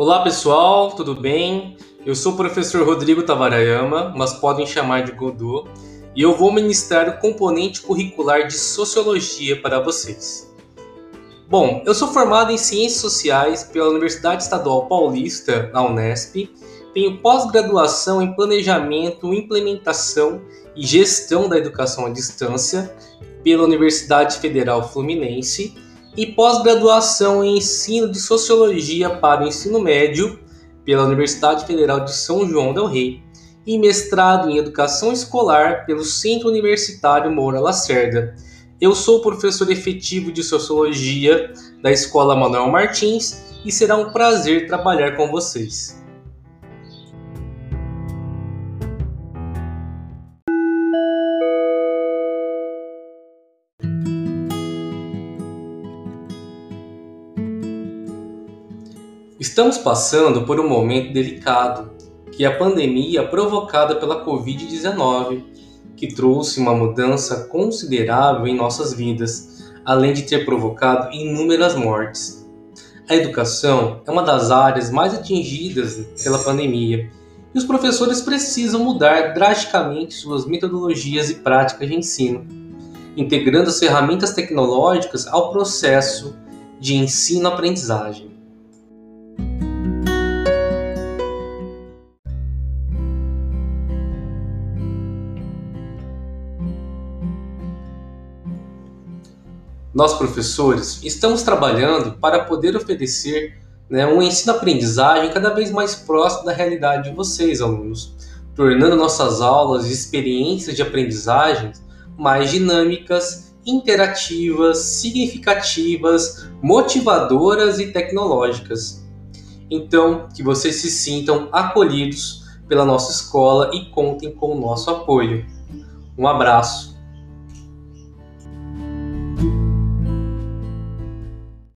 Olá pessoal, tudo bem? Eu sou o professor Rodrigo Tavarayama, mas podem chamar de Godô, e eu vou ministrar o componente curricular de Sociologia para vocês. Bom, eu sou formado em Ciências Sociais pela Universidade Estadual Paulista, na Unesp, tenho pós-graduação em Planejamento, Implementação e Gestão da Educação à Distância pela Universidade Federal Fluminense e pós-graduação em Ensino de Sociologia para o Ensino Médio pela Universidade Federal de São João del Rei e mestrado em Educação Escolar pelo Centro Universitário Moura Lacerda. Eu sou professor efetivo de Sociologia da Escola Manuel Martins e será um prazer trabalhar com vocês. Estamos passando por um momento delicado, que é a pandemia provocada pela Covid-19, que trouxe uma mudança considerável em nossas vidas, além de ter provocado inúmeras mortes. A educação é uma das áreas mais atingidas pela pandemia e os professores precisam mudar drasticamente suas metodologias e práticas de ensino, integrando as ferramentas tecnológicas ao processo de ensino-aprendizagem. Nós professores estamos trabalhando para poder oferecer né, um ensino-aprendizagem cada vez mais próximo da realidade de vocês, alunos, tornando nossas aulas e experiências de aprendizagem mais dinâmicas, interativas, significativas, motivadoras e tecnológicas. Então, que vocês se sintam acolhidos pela nossa escola e contem com o nosso apoio. Um abraço.